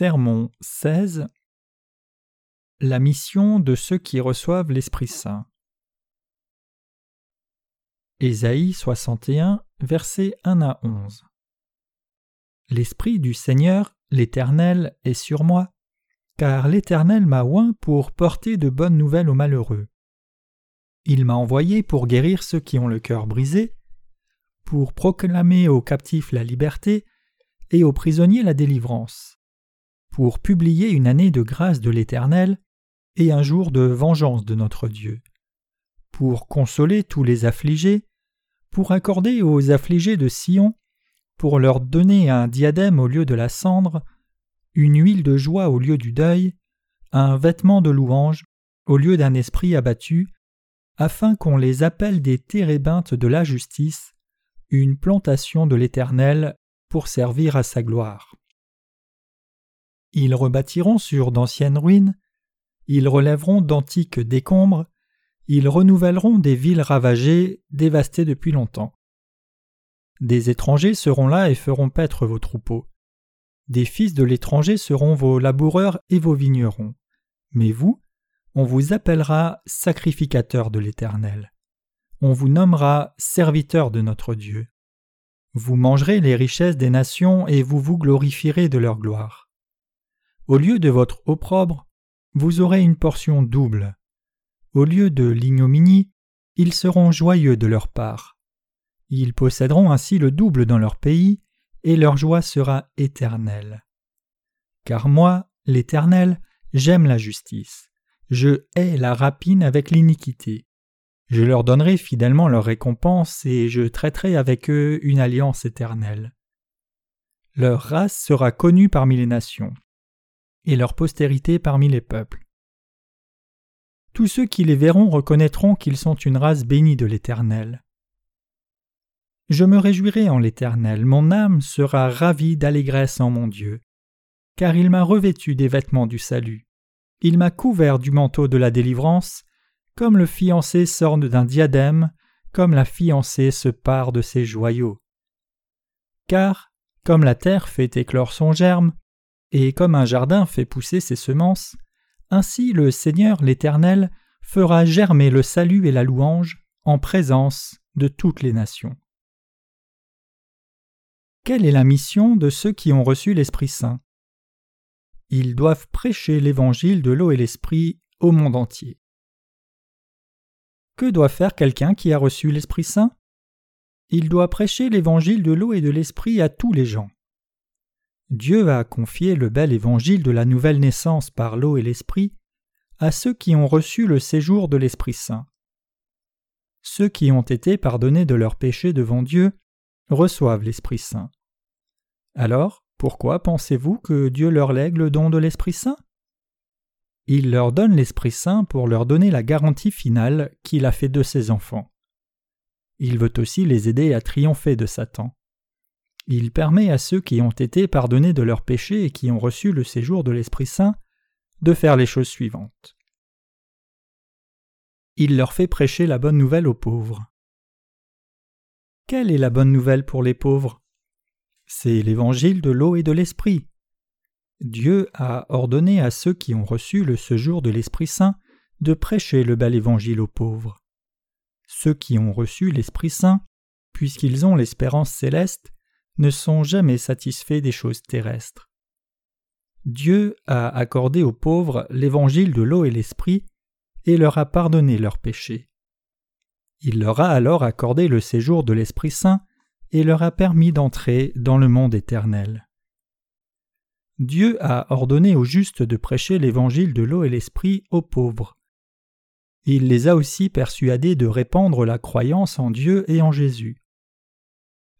Sermon 16 La mission de ceux qui reçoivent l'Esprit Saint. Ésaïe 61, versets 1 à 11. L'Esprit du Seigneur, l'Éternel, est sur moi, car l'Éternel m'a oint pour porter de bonnes nouvelles aux malheureux. Il m'a envoyé pour guérir ceux qui ont le cœur brisé, pour proclamer aux captifs la liberté et aux prisonniers la délivrance, pour publier une année de grâce de l'Éternel et un jour de vengeance de notre Dieu, pour consoler tous les affligés, pour accorder aux affligés de Sion, pour leur donner un diadème au lieu de la cendre, une huile de joie au lieu du deuil, un vêtement de louange au lieu d'un esprit abattu, afin qu'on les appelle des térébintes de la justice, une plantation de l'Éternel pour servir à sa gloire. Ils rebâtiront sur d'anciennes ruines, ils relèveront d'antiques décombres, ils renouvelleront des villes ravagées, dévastées depuis longtemps. Des étrangers seront là et feront paître vos troupeaux. Des fils de l'étranger seront vos laboureurs et vos vignerons. Mais vous, on vous appellera sacrificateurs de l'Éternel. On vous nommera serviteurs de notre Dieu. Vous mangerez les richesses des nations et vous vous glorifierez de leur gloire. Au lieu de votre opprobre, vous aurez une portion double. Au lieu de l'ignominie, ils seront joyeux de leur part. Ils posséderont ainsi le double dans leur pays, et leur joie sera éternelle. Car moi, l'Éternel, j'aime la justice. Je hais la rapine avec l'iniquité. Je leur donnerai fidèlement leur récompense et je traiterai avec eux une alliance éternelle. Leur race sera connue parmi les nations, et leur postérité parmi les peuples. Tous ceux qui les verront reconnaîtront qu'ils sont une race bénie de l'Éternel. Je me réjouirai en l'Éternel, mon âme sera ravie d'allégresse en mon Dieu, car il m'a revêtu des vêtements du salut, il m'a couvert du manteau de la délivrance, comme le fiancé s'orne d'un diadème, comme la fiancée se pare de ses joyaux. Car, comme la terre fait éclore son germe, et comme un jardin fait pousser ses semences, ainsi le Seigneur l'Éternel fera germer le salut et la louange en présence de toutes les nations. Quelle est la mission de ceux qui ont reçu l'Esprit Saint? Ils doivent prêcher l'évangile de l'eau et l'Esprit au monde entier. Que doit faire quelqu'un qui a reçu l'Esprit Saint? Il doit prêcher l'évangile de l'eau et de l'Esprit à tous les gens. Dieu a confié le bel évangile de la nouvelle naissance par l'eau et l'Esprit à ceux qui ont reçu le séjour de l'Esprit Saint. Ceux qui ont été pardonnés de leurs péchés devant Dieu reçoivent l'Esprit Saint. Alors, pourquoi pensez-vous que Dieu leur lègue le don de l'Esprit Saint? Il leur donne l'Esprit Saint pour leur donner la garantie finale qu'il a fait de ses enfants. Il veut aussi les aider à triompher de Satan. Il permet à ceux qui ont été pardonnés de leurs péchés et qui ont reçu le séjour de l'Esprit Saint de faire les choses suivantes. Il leur fait prêcher la bonne nouvelle aux pauvres. Quelle est la bonne nouvelle pour les pauvres? C'est l'évangile de l'eau et de l'esprit. Dieu a ordonné à ceux qui ont reçu le séjour de l'Esprit Saint de prêcher le bel évangile aux pauvres. Ceux qui ont reçu l'Esprit Saint, puisqu'ils ont l'espérance céleste, ne sont jamais satisfaits des choses terrestres. Dieu a accordé aux pauvres l'évangile de l'eau et l'esprit et leur a pardonné leurs péchés. Il leur a alors accordé le séjour de l'Esprit Saint et leur a permis d'entrer dans le monde éternel. Dieu a ordonné aux justes de prêcher l'évangile de l'eau et l'esprit aux pauvres. Il les a aussi persuadés de répandre la croyance en Dieu et en Jésus.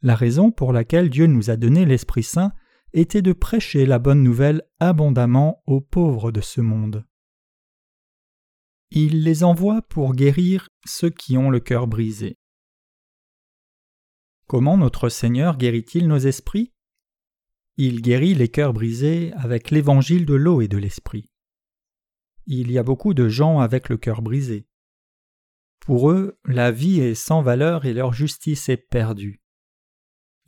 La raison pour laquelle Dieu nous a donné l'Esprit Saint était de prêcher la bonne nouvelle abondamment aux pauvres de ce monde. Il les envoie pour guérir ceux qui ont le cœur brisé. Comment notre Seigneur guérit-il nos esprits? Il guérit les cœurs brisés avec l'évangile de l'eau et de l'esprit. Il y a beaucoup de gens avec le cœur brisé. Pour eux, la vie est sans valeur et leur justice est perdue.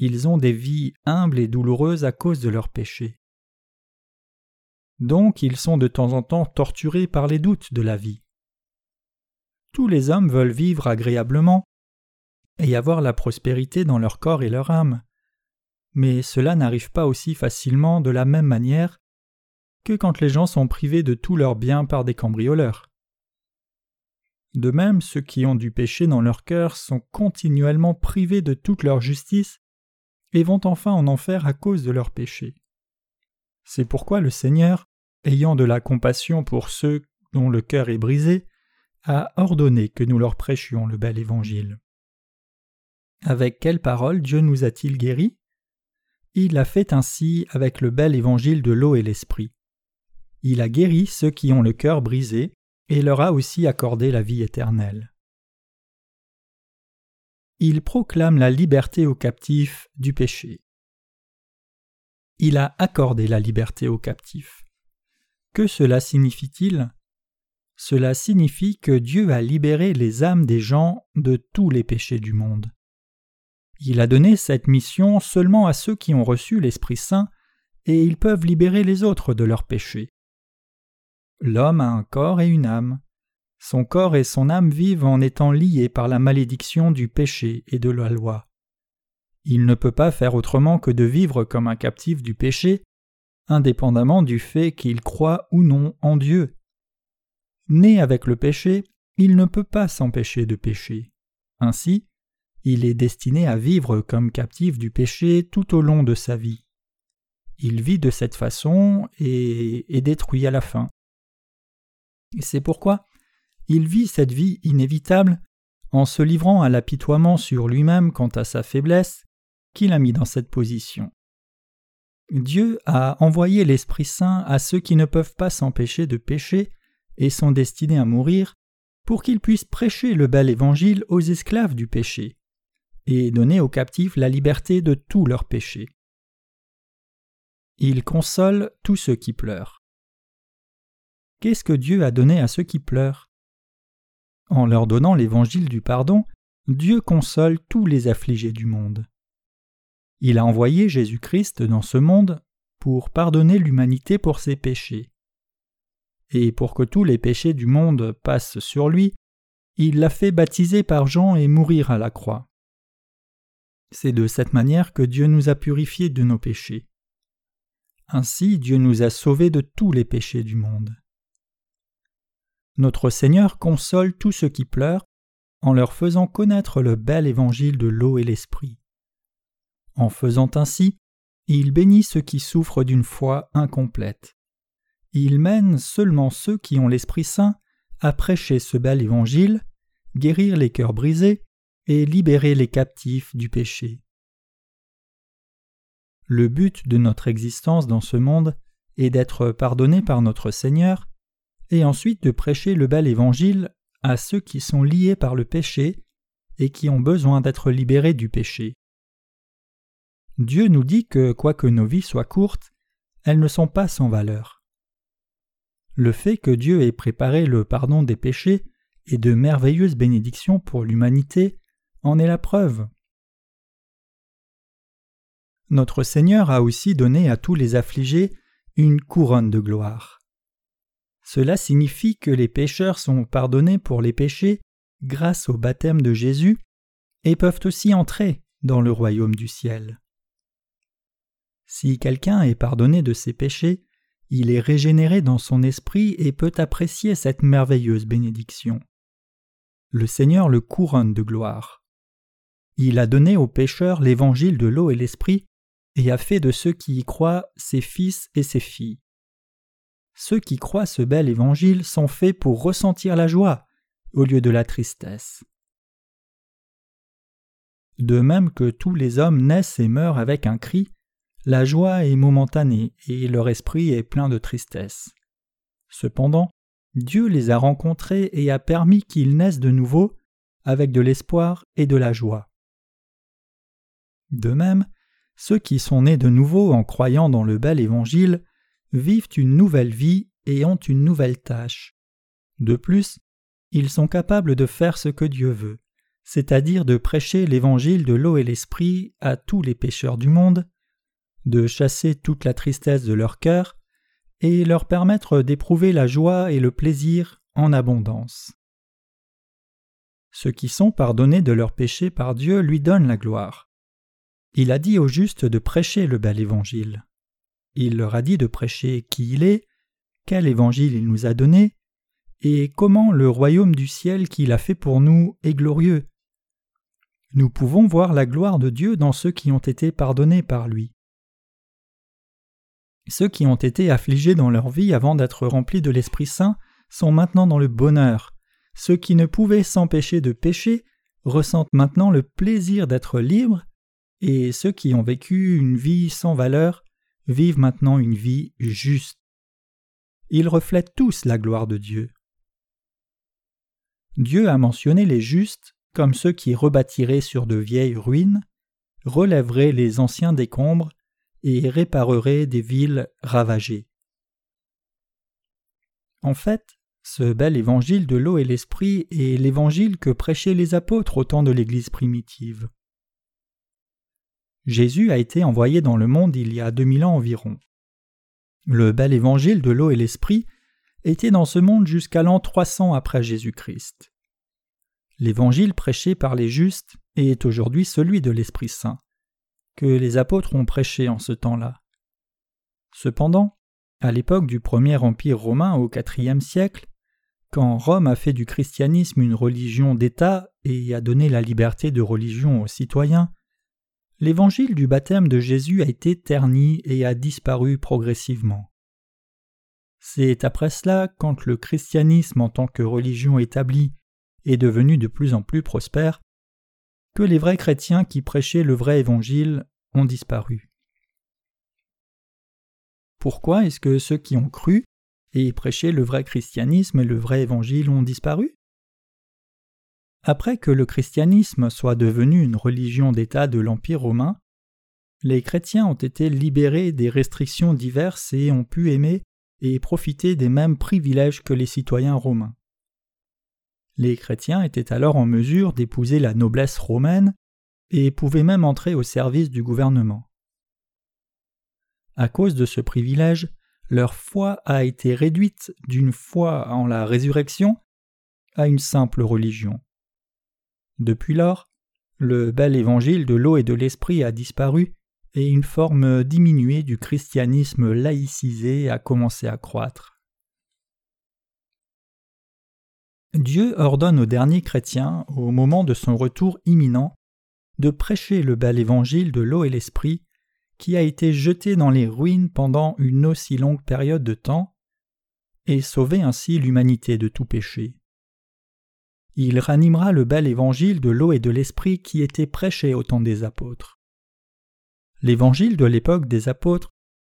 Ils ont des vies humbles et douloureuses à cause de leurs péchés. Donc ils sont de temps en temps torturés par les doutes de la vie. Tous les hommes veulent vivre agréablement et avoir la prospérité dans leur corps et leur âme. Mais cela n'arrive pas aussi facilement de la même manière que quand les gens sont privés de tous leurs biens par des cambrioleurs. De même, ceux qui ont du péché dans leur cœur sont continuellement privés de toute leur justice et vont enfin en enfer à cause de leur péché. C'est pourquoi le Seigneur, ayant de la compassion pour ceux dont le cœur est brisé, a ordonné que nous leur prêchions le bel évangile. Avec quelle parole Dieu nous a-t-il guéris? Il l'a fait ainsi avec le bel évangile de l'eau et l'esprit. Il a guéri ceux qui ont le cœur brisé et leur a aussi accordé la vie éternelle. Il proclame la liberté aux captifs du péché. Il a accordé la liberté aux captifs. Que cela signifie-t-il? Cela signifie que Dieu a libéré les âmes des gens de tous les péchés du monde. Il a donné cette mission seulement à ceux qui ont reçu l'Esprit Saint, et ils peuvent libérer les autres de leurs péchés. L'homme a un corps et une âme. Son corps et son âme vivent en étant liés par la malédiction du péché et de la loi. Il ne peut pas faire autrement que de vivre comme un captif du péché, indépendamment du fait qu'il croit ou non en Dieu. Né avec le péché, il ne peut pas s'empêcher de pécher. Ainsi, il est destiné à vivre comme captif du péché tout au long de sa vie. Il vit de cette façon et est détruit à la fin. C'est pourquoi il vit cette vie inévitable en se livrant à l'apitoiement sur lui-même quant à sa faiblesse qu'il a mis dans cette position. Dieu a envoyé l'Esprit Saint à ceux qui ne peuvent pas s'empêcher de pécher et sont destinés à mourir pour qu'ils puissent prêcher le bel évangile aux esclaves du péché et donner aux captifs la liberté de tous leurs péchés. Il console tous ceux qui pleurent. Qu'est-ce que Dieu a donné à ceux qui pleurent? En leur donnant l'évangile du pardon, Dieu console tous les affligés du monde. Il a envoyé Jésus-Christ dans ce monde pour pardonner l'humanité pour ses péchés. Et pour que tous les péchés du monde passent sur lui, il l'a fait baptiser par Jean et mourir à la croix. C'est de cette manière que Dieu nous a purifiés de nos péchés. Ainsi Dieu nous a sauvés de tous les péchés du monde. Notre Seigneur console tous ceux qui pleurent en leur faisant connaître le bel évangile de l'eau et l'esprit. En faisant ainsi, il bénit ceux qui souffrent d'une foi incomplète. Il mène seulement ceux qui ont l'Esprit Saint à prêcher ce bel évangile, guérir les cœurs brisés et libérer les captifs du péché. Le but de notre existence dans ce monde est d'être pardonné par notre Seigneur et ensuite de prêcher le bel évangile à ceux qui sont liés par le péché et qui ont besoin d'être libérés du péché. Dieu nous dit que, quoique nos vies soient courtes, elles ne sont pas sans valeur. Le fait que Dieu ait préparé le pardon des péchés et de merveilleuses bénédictions pour l'humanité en est la preuve. Notre Seigneur a aussi donné à tous les affligés une couronne de gloire. Cela signifie que les pécheurs sont pardonnés pour les péchés grâce au baptême de Jésus et peuvent aussi entrer dans le royaume du ciel. Si quelqu'un est pardonné de ses péchés, il est régénéré dans son esprit et peut apprécier cette merveilleuse bénédiction. Le Seigneur le couronne de gloire. Il a donné aux pécheurs l'évangile de l'eau et l'esprit et a fait de ceux qui y croient ses fils et ses filles. Ceux qui croient ce bel évangile sont faits pour ressentir la joie au lieu de la tristesse. De même que tous les hommes naissent et meurent avec un cri, la joie est momentanée et leur esprit est plein de tristesse. Cependant, Dieu les a rencontrés et a permis qu'ils naissent de nouveau avec de l'espoir et de la joie. De même, ceux qui sont nés de nouveau en croyant dans le bel évangile vivent une nouvelle vie et ont une nouvelle tâche. De plus, ils sont capables de faire ce que Dieu veut, c'est-à-dire de prêcher l'évangile de l'eau et l'esprit à tous les pécheurs du monde, de chasser toute la tristesse de leur cœur, et leur permettre d'éprouver la joie et le plaisir en abondance. Ceux qui sont pardonnés de leurs péchés par Dieu lui donnent la gloire. Il a dit aux justes de prêcher le bel évangile. Il leur a dit de prêcher qui il est, quel évangile il nous a donné, et comment le royaume du ciel qu'il a fait pour nous est glorieux. Nous pouvons voir la gloire de Dieu dans ceux qui ont été pardonnés par lui. Ceux qui ont été affligés dans leur vie avant d'être remplis de l'Esprit Saint sont maintenant dans le bonheur. Ceux qui ne pouvaient s'empêcher de pécher ressentent maintenant le plaisir d'être libres, et ceux qui ont vécu une vie sans valeur vivent maintenant une vie juste. Ils reflètent tous la gloire de Dieu. Dieu a mentionné les justes comme ceux qui rebâtiraient sur de vieilles ruines, relèveraient les anciens décombres et répareraient des villes ravagées. En fait, ce bel évangile de l'eau et l'esprit est l'évangile que prêchaient les apôtres au temps de l'Église primitive. Jésus a été envoyé dans le monde il y a deux mille ans environ. Le bel évangile de l'eau et l'esprit était dans ce monde jusqu'à l'an 300 après Jésus-Christ. L'évangile prêché par les justes est aujourd'hui celui de l'Esprit Saint, que les apôtres ont prêché en ce temps-là. Cependant, à l'époque du premier empire romain au IVe siècle, quand Rome a fait du christianisme une religion d'État et a donné la liberté de religion aux citoyens, l'évangile du baptême de Jésus a été terni et a disparu progressivement. C'est après cela, quand le christianisme en tant que religion établie est devenu de plus en plus prospère, que les vrais chrétiens qui prêchaient le vrai évangile ont disparu. Pourquoi est-ce que ceux qui ont cru et prêché le vrai christianisme et le vrai évangile ont disparu? Après que le christianisme soit devenu une religion d'État de l'Empire romain, les chrétiens ont été libérés des restrictions diverses et ont pu aimer et profiter des mêmes privilèges que les citoyens romains. Les chrétiens étaient alors en mesure d'épouser la noblesse romaine et pouvaient même entrer au service du gouvernement. À cause de ce privilège, leur foi a été réduite d'une foi en la résurrection à une simple religion. Depuis lors, le bel évangile de l'eau et de l'esprit a disparu et une forme diminuée du christianisme laïcisé a commencé à croître. Dieu ordonne aux derniers chrétiens, au moment de son retour imminent, de prêcher le bel évangile de l'eau et l'esprit, qui a été jeté dans les ruines pendant une aussi longue période de temps, et sauver ainsi l'humanité de tout péché. Il ranimera le bel évangile de l'eau et de l'esprit qui était prêché au temps des apôtres. L'évangile de l'époque des apôtres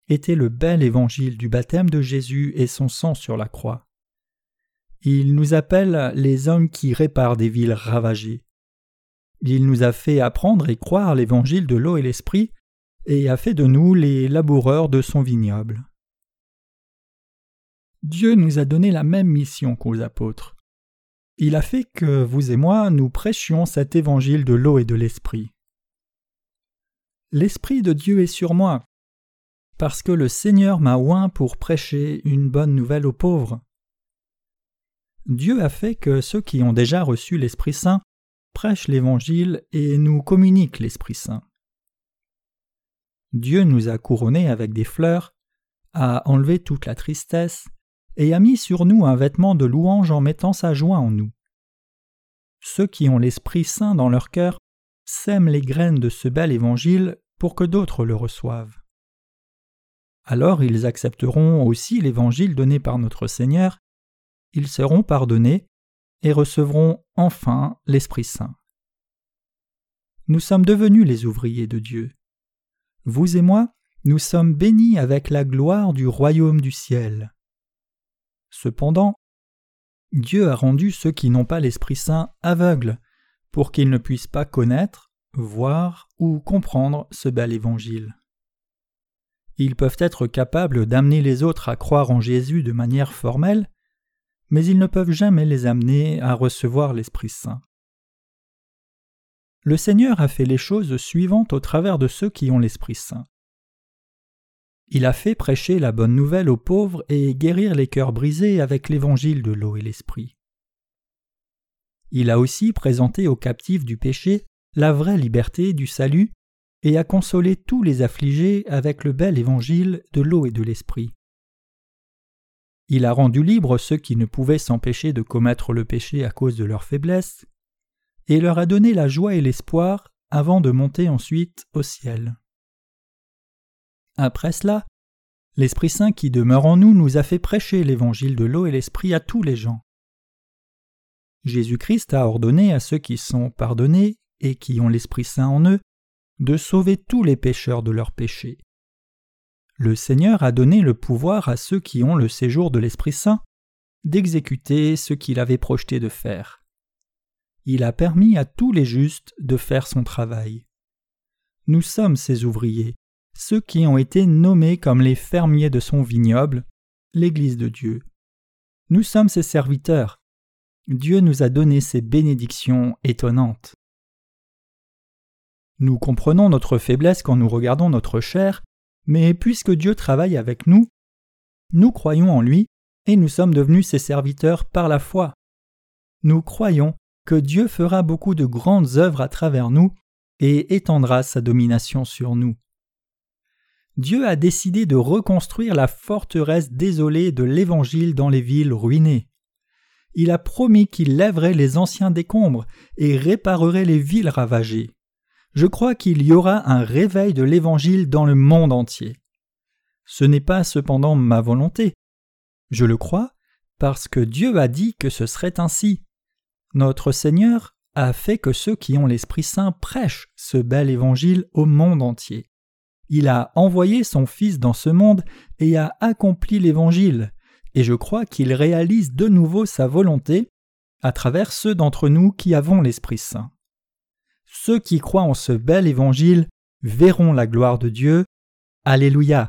était le bel évangile du baptême de Jésus et son sang sur la croix. Il nous appelle les hommes qui réparent des villes ravagées. Il nous a fait apprendre et croire l'évangile de l'eau et l'esprit, et a fait de nous les laboureurs de son vignoble. Dieu nous a donné la même mission qu'aux apôtres il a fait que vous et moi nous prêchions cet évangile de l'eau et de l'esprit. L'Esprit de Dieu est sur moi, parce que le Seigneur m'a oint pour prêcher une bonne nouvelle aux pauvres. Dieu a fait que ceux qui ont déjà reçu l'Esprit Saint prêchent l'Évangile et nous communiquent l'Esprit Saint. Dieu nous a couronnés avec des fleurs, a enlevé toute la tristesse, et a mis sur nous un vêtement de louange en mettant sa joie en nous. Ceux qui ont l'Esprit Saint dans leur cœur sèment les graines de ce bel évangile pour que d'autres le reçoivent. Alors ils accepteront aussi l'évangile donné par notre Seigneur, ils seront pardonnés et recevront enfin l'Esprit Saint. Nous sommes devenus les ouvriers de Dieu. Vous et moi, nous sommes bénis avec la gloire du royaume du ciel. Cependant, Dieu a rendu ceux qui n'ont pas l'Esprit Saint aveugles, pour qu'ils ne puissent pas connaître, voir ou comprendre ce bel évangile. Ils peuvent être capables d'amener les autres à croire en Jésus de manière formelle, mais ils ne peuvent jamais les amener à recevoir l'Esprit Saint. Le Seigneur a fait les choses suivantes au travers de ceux qui ont l'Esprit Saint. Il a fait prêcher la bonne nouvelle aux pauvres et guérir les cœurs brisés avec l'évangile de l'eau et l'esprit. Il a aussi présenté aux captifs du péché la vraie liberté du salut et a consolé tous les affligés avec le bel évangile de l'eau et de l'esprit. Il a rendu libres ceux qui ne pouvaient s'empêcher de commettre le péché à cause de leur faiblesse, et leur a donné la joie et l'espoir avant de monter ensuite au ciel. Après cela, l'Esprit Saint qui demeure en nous nous a fait prêcher l'évangile de l'eau et l'esprit à tous les gens. Jésus-Christ a ordonné à ceux qui sont pardonnés et qui ont l'Esprit Saint en eux de sauver tous les pécheurs de leurs péchés. Le Seigneur a donné le pouvoir à ceux qui ont le séjour de l'Esprit Saint d'exécuter ce qu'il avait projeté de faire. Il a permis à tous les justes de faire son travail. Nous sommes ses ouvriers, ceux qui ont été nommés comme les fermiers de son vignoble, l'Église de Dieu. Nous sommes ses serviteurs. Dieu nous a donné ces bénédictions étonnantes. Nous comprenons notre faiblesse quand nous regardons notre chair, mais puisque Dieu travaille avec nous, nous croyons en lui et nous sommes devenus ses serviteurs par la foi. Nous croyons que Dieu fera beaucoup de grandes œuvres à travers nous et étendra sa domination sur nous. Dieu a décidé de reconstruire la forteresse désolée de l'Évangile dans les villes ruinées. Il a promis qu'il lèverait les anciens décombres et réparerait les villes ravagées je crois qu'il y aura un réveil de l'Évangile dans le monde entier. Ce n'est pas cependant ma volonté. Je le crois parce que Dieu a dit que ce serait ainsi. Notre Seigneur a fait que ceux qui ont l'Esprit Saint prêchent ce bel Évangile au monde entier. Il a envoyé son Fils dans ce monde et a accompli l'Évangile, et je crois qu'il réalise de nouveau sa volonté à travers ceux d'entre nous qui avons l'Esprit Saint. Ceux qui croient en ce bel évangile verront la gloire de Dieu. Alléluia.